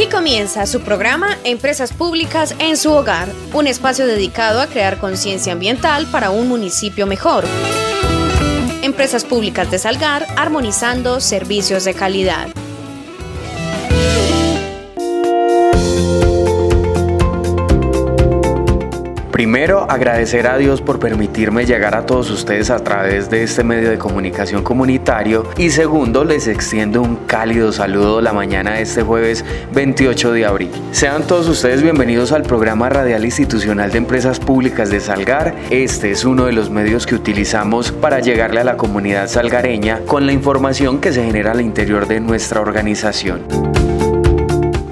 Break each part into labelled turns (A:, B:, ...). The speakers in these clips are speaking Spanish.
A: Aquí comienza su programa Empresas Públicas en su hogar, un espacio dedicado a crear conciencia ambiental para un municipio mejor. Empresas Públicas de Salgar, armonizando servicios de calidad.
B: Primero, agradecer a Dios por permitirme llegar a todos ustedes a través de este medio de comunicación comunitario. Y segundo, les extiendo un cálido saludo la mañana de este jueves 28 de abril. Sean todos ustedes bienvenidos al programa radial institucional de empresas públicas de Salgar. Este es uno de los medios que utilizamos para llegarle a la comunidad salgareña con la información que se genera al interior de nuestra organización.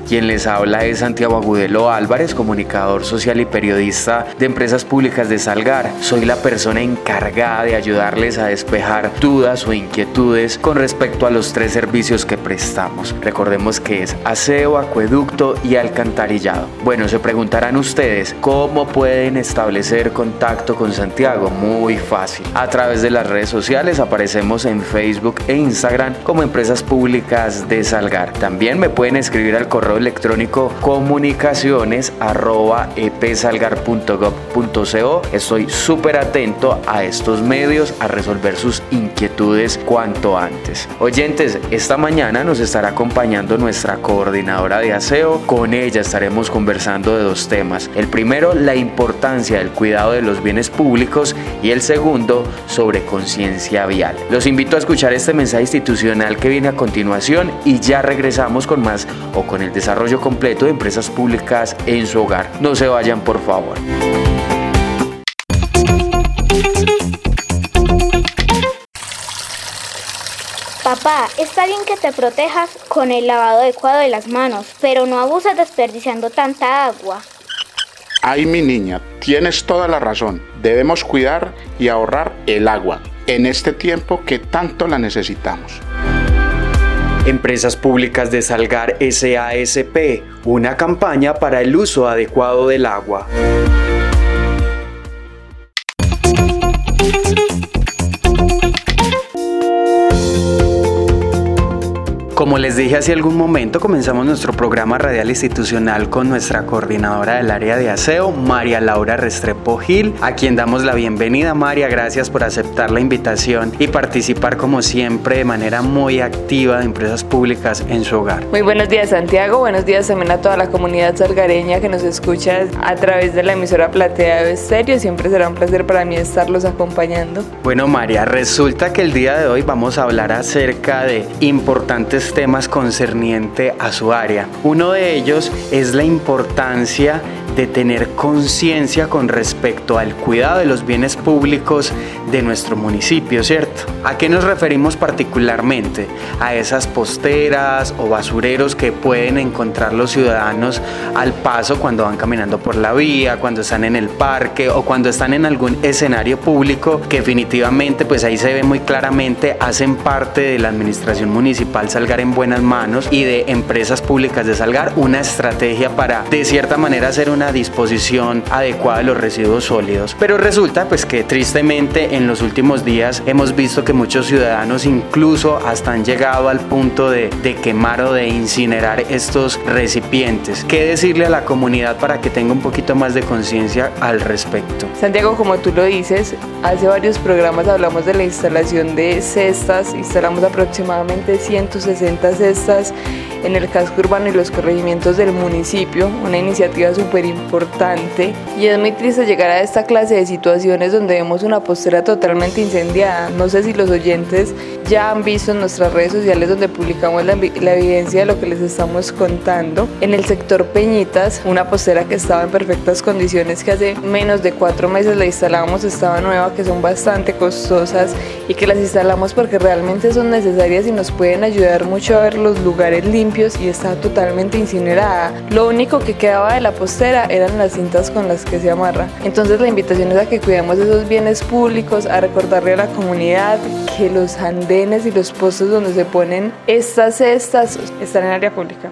B: Quien les habla es Santiago Agudelo Álvarez, comunicador social y periodista de Empresas Públicas de Salgar. Soy la persona encargada de ayudarles a despejar dudas o inquietudes con respecto a los tres servicios que prestamos. Recordemos que es aseo, acueducto y alcantarillado. Bueno, se preguntarán ustedes, ¿cómo pueden establecer contacto con Santiago? Muy fácil. A través de las redes sociales aparecemos en Facebook e Instagram como Empresas Públicas de Salgar. También me pueden escribir al correo electrónico comunicaciones arroba epsalgar.gov.co. Estoy súper atento a estos medios a resolver sus inquietudes cuanto antes. Oyentes, esta mañana nos estará acompañando nuestra coordinadora de aseo. Con ella estaremos conversando de dos temas. El primero, la importancia del cuidado de los bienes públicos y el segundo, sobre conciencia vial. Los invito a escuchar este mensaje institucional que viene a continuación y ya regresamos con más o con el desarrollo desarrollo completo de empresas públicas en su hogar. No se vayan, por favor.
C: Papá, está bien que te protejas con el lavado adecuado de las manos, pero no abuses desperdiciando tanta agua.
D: Ay, mi niña, tienes toda la razón. Debemos cuidar y ahorrar el agua en este tiempo que tanto la necesitamos.
B: Empresas Públicas de Salgar SASP, una campaña para el uso adecuado del agua. Como les dije hace algún momento, comenzamos nuestro programa radial institucional con nuestra coordinadora del área de aseo, María Laura Restrepo Gil, a quien damos la bienvenida. María, gracias por aceptar la invitación y participar como siempre de manera muy activa de empresas públicas en su hogar.
E: Muy buenos días Santiago, buenos días también a toda la comunidad salgareña que nos escucha a través de la emisora Platea de Estéreo. Siempre será un placer para mí estarlos acompañando.
B: Bueno María, resulta que el día de hoy vamos a hablar acerca de importantes temas concerniente a su área. Uno de ellos es la importancia de tener conciencia con respecto al cuidado de los bienes públicos de nuestro municipio, ¿cierto? ¿A qué nos referimos particularmente? A esas posteras o basureros que pueden encontrar los ciudadanos al paso cuando van caminando por la vía, cuando están en el parque o cuando están en algún escenario público que definitivamente pues ahí se ve muy claramente hacen parte de la administración municipal Salgar en buenas manos y de empresas públicas de Salgar una estrategia para de cierta manera hacer una disposición adecuada de los residuos sólidos. Pero resulta pues que tristemente en los últimos días hemos visto que muchos ciudadanos incluso hasta han llegado al punto de, de quemar o de incinerar estos recipientes. ¿Qué decirle a la comunidad para que tenga un poquito más de conciencia al respecto?
E: Santiago, como tú lo dices, hace varios programas hablamos de la instalación de cestas, instalamos aproximadamente 160 cestas en el casco urbano y los corregimientos del municipio, una iniciativa súper importante y es muy triste llegar a esta clase de situaciones donde vemos una postera totalmente incendiada. No sé si los oyentes ya han visto en nuestras redes sociales donde publicamos la, la evidencia de lo que les estamos contando. En el sector Peñitas, una postera que estaba en perfectas condiciones, que hace menos de cuatro meses la instalamos, estaba nueva, que son bastante costosas y que las instalamos porque realmente son necesarias y nos pueden ayudar mucho a ver los lugares limpios y está totalmente incinerada. Lo único que quedaba de la postera eran las cintas con las que se amarra. Entonces la invitación es a que cuidemos esos bienes públicos, a recordarle a la comunidad que los andenes y los postes donde se ponen estas cestas están en área pública.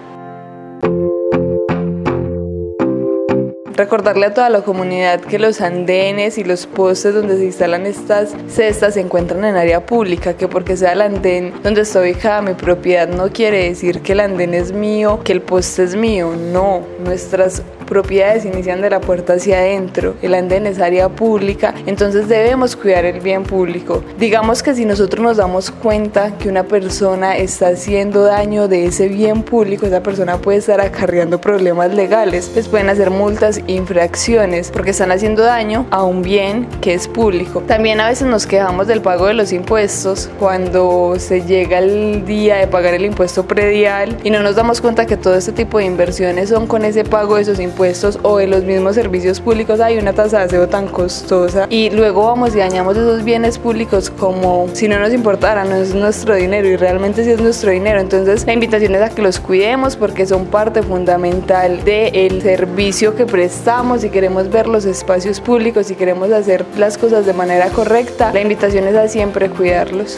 E: Recordarle a toda la comunidad que los andenes y los postes donde se instalan estas cestas se encuentran en área pública, que porque sea el andén donde está ubicada mi propiedad no quiere decir que el andén es mío, que el poste es mío, no, nuestras propiedades inician de la puerta hacia adentro, el andén es área pública, entonces debemos cuidar el bien público. Digamos que si nosotros nos damos cuenta que una persona está haciendo daño de ese bien público, esa persona puede estar acarreando problemas legales, les pueden hacer multas, infracciones, porque están haciendo daño a un bien que es público. También a veces nos quejamos del pago de los impuestos cuando se llega el día de pagar el impuesto predial y no nos damos cuenta que todo este tipo de inversiones son con ese pago de esos impuestos o de los mismos servicios públicos hay una tasa de aseo tan costosa y luego vamos y dañamos esos bienes públicos como si no nos importara, no es nuestro dinero y realmente sí es nuestro dinero. Entonces la invitación es a que los cuidemos porque son parte fundamental del servicio que prestamos y queremos ver los espacios públicos y queremos hacer las cosas de manera correcta. La invitación es a siempre cuidarlos.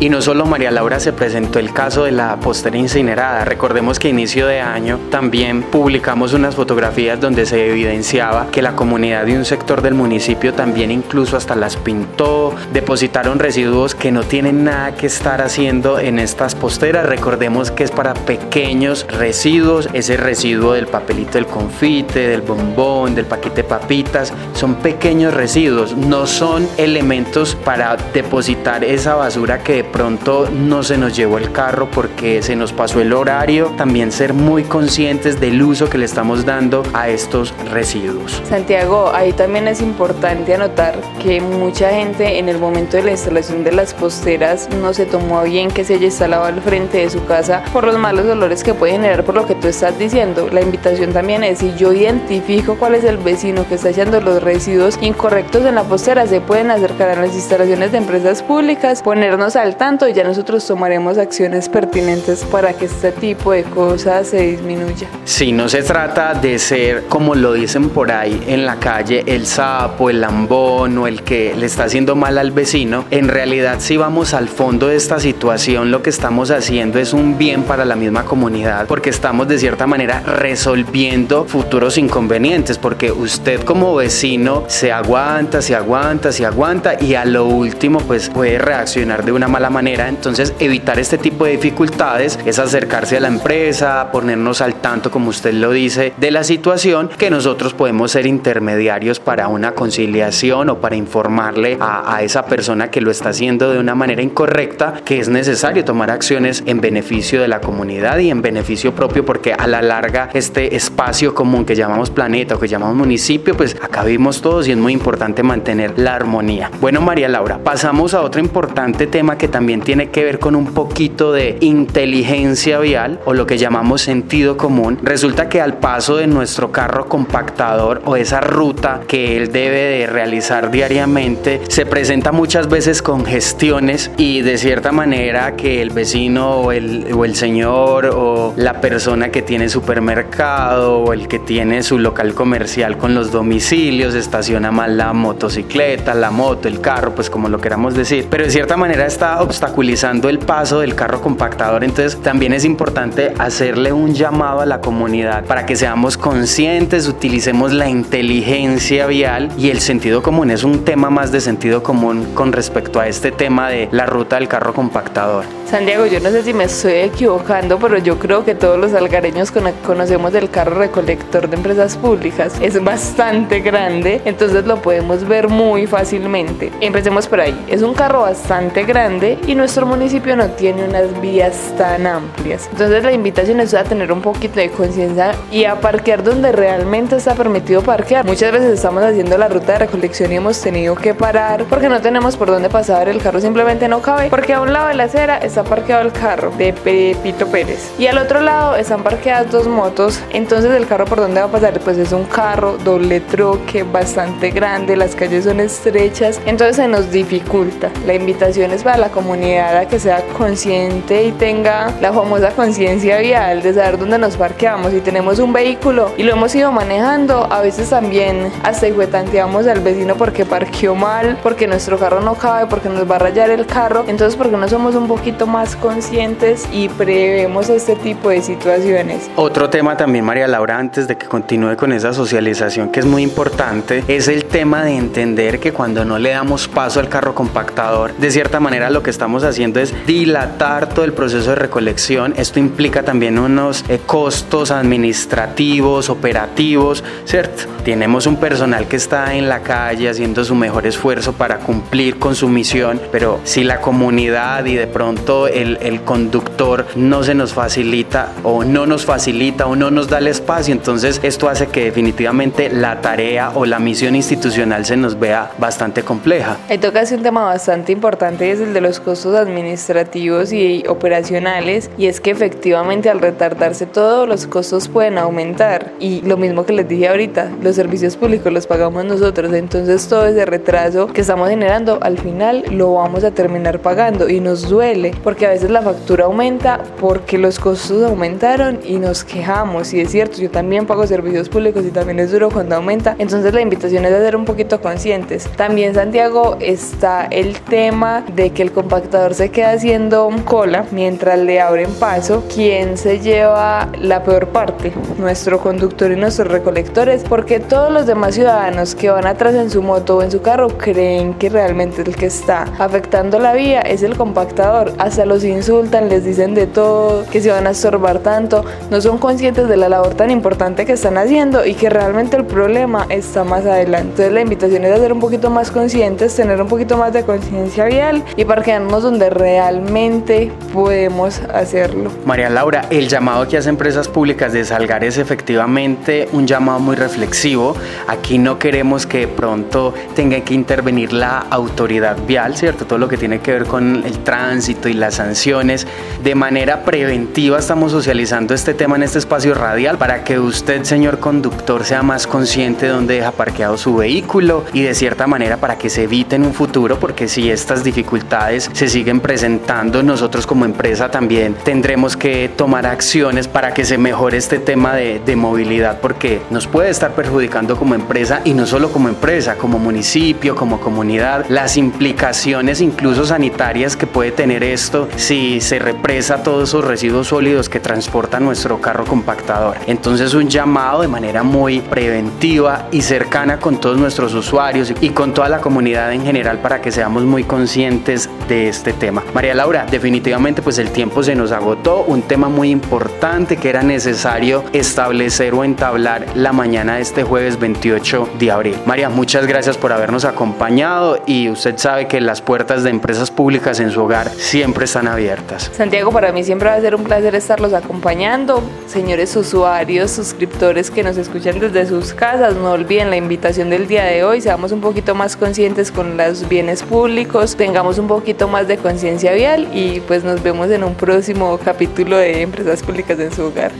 B: Y no solo María Laura se presentó el caso de la postera incinerada, recordemos que a inicio de año también publicamos unas fotografías donde se evidenciaba que la comunidad de un sector del municipio también incluso hasta las pintó, depositaron residuos que no tienen nada que estar haciendo en estas posteras, recordemos que es para pequeños residuos, ese residuo del papelito del confite, del bombón, del paquete de papitas, son pequeños residuos, no son elementos para depositar esa basura que pronto no se nos llevó el carro porque se nos pasó el horario, también ser muy conscientes del uso que le estamos dando a estos residuos.
E: Santiago, ahí también es importante anotar que mucha gente en el momento de la instalación de las posteras no se tomó bien que se haya instalado al frente de su casa por los malos olores que puede generar por lo que tú estás diciendo. La invitación también es si yo identifico cuál es el vecino que está echando los residuos incorrectos en la postera, se pueden acercar a las instalaciones de empresas públicas, ponernos al tanto ya nosotros tomaremos acciones pertinentes para que este tipo de cosas se disminuya.
B: Si no se trata de ser, como lo dicen por ahí en la calle, el sapo, el lambón o el que le está haciendo mal al vecino, en realidad si vamos al fondo de esta situación, lo que estamos haciendo es un bien para la misma comunidad, porque estamos de cierta manera resolviendo futuros inconvenientes, porque usted como vecino se aguanta, se aguanta, se aguanta y a lo último pues puede reaccionar de una mala manera. Entonces, evitar este tipo de dificultades es acercarse a la empresa, ponernos al tanto, como usted lo dice, de la situación, que nosotros podemos ser intermediarios para una conciliación o para informarle a, a esa persona que lo está haciendo de una manera incorrecta, que es necesario tomar acciones en beneficio de la comunidad y en beneficio propio, porque a la larga este espacio común que llamamos planeta o que llamamos municipio, pues acá vivimos todos y es muy importante mantener la armonía. Bueno, María Laura, pasamos a otro importante tema que también también tiene que ver con un poquito de inteligencia vial o lo que llamamos sentido común. Resulta que al paso de nuestro carro compactador o esa ruta que él debe de realizar diariamente, se presenta muchas veces congestiones y de cierta manera que el vecino o el, o el señor o la persona que tiene supermercado o el que tiene su local comercial con los domicilios estaciona mal la motocicleta, la moto, el carro, pues como lo queramos decir. Pero de cierta manera está obstaculizando el paso del carro compactador. Entonces también es importante hacerle un llamado a la comunidad para que seamos conscientes, utilicemos la inteligencia vial y el sentido común. Es un tema más de sentido común con respecto a este tema de la ruta del carro compactador.
E: Santiago, yo no sé si me estoy equivocando, pero yo creo que todos los algareños conocemos el carro recolector de empresas públicas. Es bastante grande, entonces lo podemos ver muy fácilmente. Empecemos por ahí. Es un carro bastante grande y nuestro municipio no tiene unas vías tan amplias. Entonces la invitación es a tener un poquito de conciencia y a parquear donde realmente está permitido parquear. Muchas veces estamos haciendo la ruta de recolección y hemos tenido que parar porque no tenemos por dónde pasar, el carro simplemente no cabe porque a un lado de la acera está parqueado el carro de Pepito Pérez y al otro lado están parqueadas dos motos. Entonces el carro por dónde va a pasar pues es un carro doble troque bastante grande, las calles son estrechas, entonces se nos dificulta. La invitación es para la comunidad a que sea consciente y tenga la famosa conciencia vial de saber dónde nos parqueamos. Si tenemos un vehículo y lo hemos ido manejando, a veces también hasta tanteamos al vecino porque parqueó mal, porque nuestro carro no cabe, porque nos va a rayar el carro. Entonces, porque no somos un poquito más conscientes y prevemos este tipo de situaciones.
B: Otro tema también, María Laura, antes de que continúe con esa socialización que es muy importante, es el tema de entender que cuando no le damos paso al carro compactador, de cierta manera lo que estamos haciendo es dilatar todo el proceso de recolección. Esto implica también unos eh, costos administrativos, operativos, ¿cierto? Tenemos un personal que está en la calle haciendo su mejor esfuerzo para cumplir con su misión, pero si la comunidad y de pronto el, el conductor no se nos facilita o no nos facilita o no nos da el espacio, entonces esto hace que definitivamente la tarea o la misión institucional se nos vea bastante compleja.
E: Ahí toca un tema bastante importante, es el de los costos administrativos y operacionales, y es que efectivamente al retardarse todo, los costos pueden aumentar. Y lo mismo que les dije ahorita, los servicios públicos los pagamos nosotros, entonces todo ese retraso que estamos generando al final lo vamos a terminar pagando y nos duele porque a veces la factura aumenta porque los costos aumentaron y nos quejamos y es cierto, yo también pago servicios públicos y también es duro cuando aumenta, entonces la invitación es a ser un poquito conscientes. También Santiago está el tema de que el compactador se queda haciendo cola mientras le abren paso, ¿quién se lleva la peor parte? Nuestro conductor y nuestros recolectores porque todos los demás ciudadanos que van atrás en su moto o en su carro creen que realmente el que está afectando la vía es el compactador. Hasta los insultan, les dicen de todo, que se van a estorbar tanto. No son conscientes de la labor tan importante que están haciendo y que realmente el problema está más adelante. Entonces la invitación es a ser un poquito más conscientes, tener un poquito más de conciencia vial y donde realmente podemos hacerlo.
B: María Laura, el llamado que hace empresas públicas de Salgar es efectivamente un llamado muy reflexivo. Aquí no queremos que de pronto tenga que intervenir la autoridad vial, ¿cierto? Todo lo que tiene que ver con el tránsito y las sanciones. De manera preventiva estamos socializando este tema en este espacio radial para que usted, señor conductor, sea más consciente de dónde deja parqueado su vehículo y de cierta manera para que se evite en un futuro, porque si estas dificultades se siguen presentando, nosotros como empresa también tendremos que tomar acciones para que se mejore este tema de, de movilidad, porque nos puede estar perjudicando como empresa y no solo como empresa, como municipio, como comunidad, las implicaciones incluso sanitarias que puede tener esto si se represa todos esos residuos sólidos que transporta nuestro carro compactador. Entonces un llamado de manera muy preventiva y cercana con todos nuestros usuarios y con toda la comunidad en general para que seamos muy conscientes de este tema. María Laura, definitivamente pues el tiempo se nos agotó, un tema muy importante que era necesario establecer o entablar la mañana de este jueves 28 de abril. María, muchas gracias por habernos acompañado y usted sabe que las puertas de empresas públicas en su hogar siempre están abiertas.
E: Santiago, para mí siempre va a ser un placer estarlos acompañando. Señores usuarios, suscriptores que nos escuchan desde sus casas, no olviden la invitación del día de hoy, seamos un poquito más conscientes con los bienes públicos, tengamos un poquito más de conciencia vial y pues nos vemos en un próximo capítulo de Empresas Públicas en su hogar.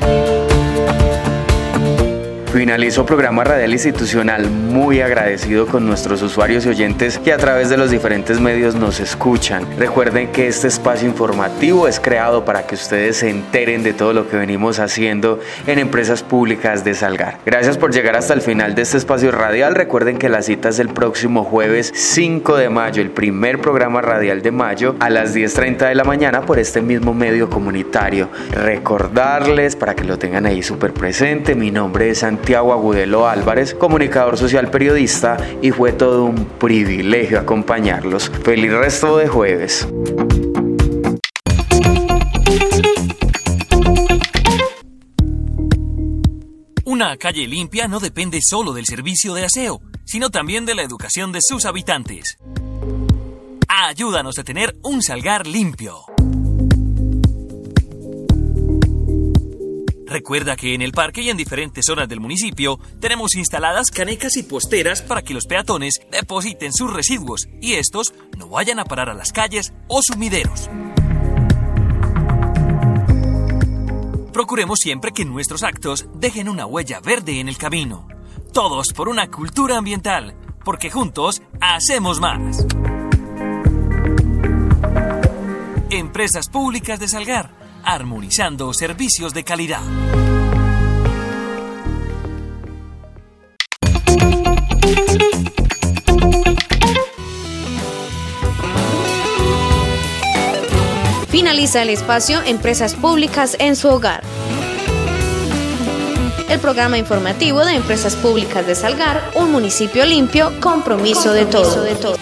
B: Finalizo programa radial institucional muy agradecido con nuestros usuarios y oyentes que a través de los diferentes medios nos escuchan. Recuerden que este espacio informativo es creado para que ustedes se enteren de todo lo que venimos haciendo en empresas públicas de Salgar. Gracias por llegar hasta el final de este espacio radial. Recuerden que la cita es el próximo jueves 5 de mayo, el primer programa radial de mayo a las 10.30 de la mañana por este mismo medio comunitario. Recordarles para que lo tengan ahí súper presente, mi nombre es Santiago Santiago Agudelo Álvarez, comunicador social periodista, y fue todo un privilegio acompañarlos. Feliz resto de jueves.
F: Una calle limpia no depende solo del servicio de aseo, sino también de la educación de sus habitantes. Ayúdanos a tener un salgar limpio. Recuerda que en el parque y en diferentes zonas del municipio tenemos instaladas canecas y posteras para que los peatones depositen sus residuos y estos no vayan a parar a las calles o sumideros. Procuremos siempre que nuestros actos dejen una huella verde en el camino. Todos por una cultura ambiental, porque juntos hacemos más. Empresas Públicas de Salgar, armonizando servicios de calidad.
A: Finaliza el espacio Empresas Públicas en su hogar. El programa informativo de Empresas Públicas de Salgar, un municipio limpio, compromiso, de todo. De todo.